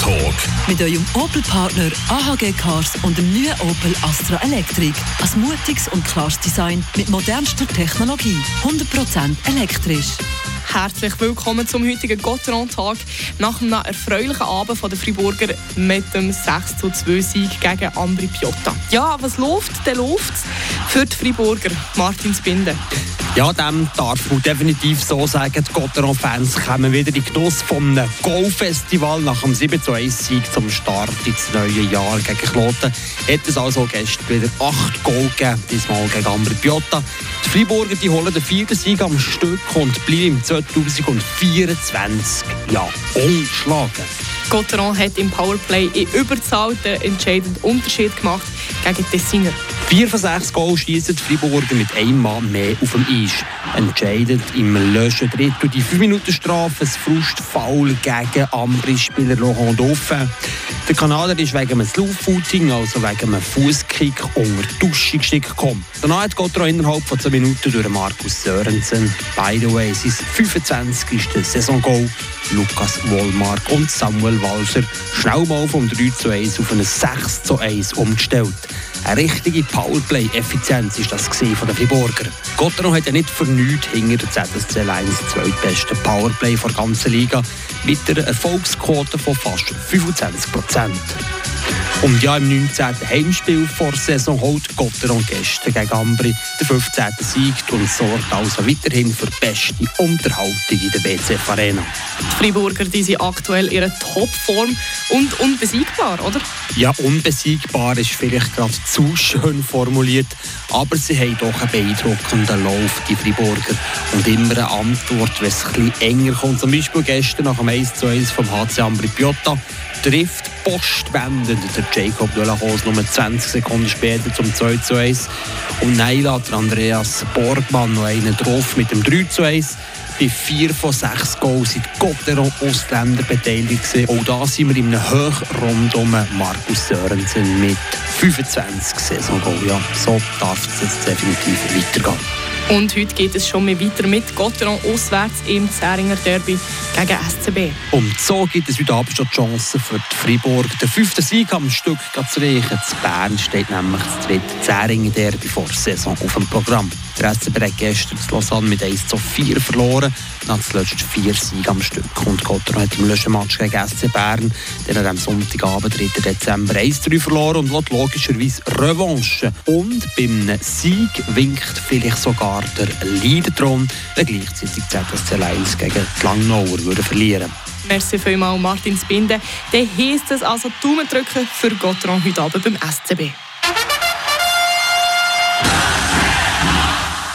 Talk. Mit eurem Opel-Partner AHG Cars und dem neuen Opel Astra Electric. Ein mutiges und klares Design mit modernster Technologie. 100% elektrisch. Herzlich willkommen zum heutigen Gotteron-Tag nach einem erfreulichen Abend von den Friburger mit dem 6 zu 2 Sieg gegen Ambri Piotta. Ja, was läuft? Der läuft für die Friburger. Martin Spinde. Ja, dem darf man definitiv so sagen. Die Gotteron-Fans kommen wieder in Genuss vom Go-Festival nach dem 7 zu 1 Sieg zum Start ins neue Jahr gegen Kloten. Hat es also gestern wieder 8 Goal gegeben, diesmal gegen Ambri Piotta. Die Freiburger die holen den vierten Sieg am Stück und bleiben im 2024 ja ungeschlagen. Gotteron hat im Powerplay in Überzahl den entscheidenden Unterschied gemacht gegen Tessiner. Vier von sechs Goals schießen die Freiburger mit einem Mann mehr auf dem Eis. Entscheidend im letzten Drittel die 5-Minuten-Strafe, ein Frustfoul gegen Ambri-Spieler Laurent Dauphin. Der Kanadier ist wegen einem Slow-Footing, also wegen einem Fußkick, unter die Dusche gesteckt gekommen. Danach hat Gotteron innerhalb von 10 Minuten durch Markus Sörensen, by the way, sein 25. Saison-Goal, Lukas Wollmark und Samuel Walser schnell mal vom 3 zu 1 auf ein 6 zu 1 umgestellt. Eine richtige Powerplay-Effizienz ist das von den Friburger. Gotteron hat ja nicht für nichts hinter der ZSC 1 zweitbesten Powerplay der ganzen Liga mit einer Erfolgsquote von fast 25 Prozent. Und ja, im 19. Heimspiel vor Saison holt Gotteron gestern gegen Ambri den 15. Sieg und sorgt also weiterhin für beste Unterhaltung in der BCF Arena. Die Friburger die sind aktuell in ihrer Topform und unbesiegbar, oder? Ja, unbesiegbar ist vielleicht gerade zu schön formuliert, aber sie haben doch einen beeindruckenden Lauf, die Friburger. Und immer eine Antwort, wenn es ein bisschen enger kommt. Zum Beispiel gestern nach dem 1 zu 1 vom HC Ambri Piotta trifft postwendend der Jacob de la nur 20 Sekunden später zum 2 zu 1. Und Neila hat Andreas Borgmann noch einen drauf mit dem 3 zu 1. Bei vier von sechs Goals sind Gotteron Ausländer beteiligt. Auch da sind wir in einem Hochrund um Markus Sörensen mit 25 Saison-Goal. Ja, so darf es definitiv weitergehen. Und heute geht es schon mehr weiter mit Gotteron auswärts im Zähringer Derby gegen SCB. Und so gibt es heute Abend schon die Chance für die Fribourg. Der fünfte Sieg am Stück zu reichen. Zu Bern steht nämlich das dritte Zähringer Derby vor der Saison auf dem Programm. Der SCB hat gestern zu Lausanne mit 1 zu 4 verloren. Nach zuletzt vier Siege am Stück. Und Gotteron hat im letzten Match gegen SC Bern, den er am Sonntagabend, 3. Dezember, 1-3 verloren und will logischerweise Revanche. Und beim Sieg winkt vielleicht sogar der Leaderthron, wenn gleichzeitig ZSC 1 gegen die Langnauer würde verlieren Merci vielmals, Martin Spinde. Dann heisst es also Daumen drücken für Gotteron heute Abend beim SCB.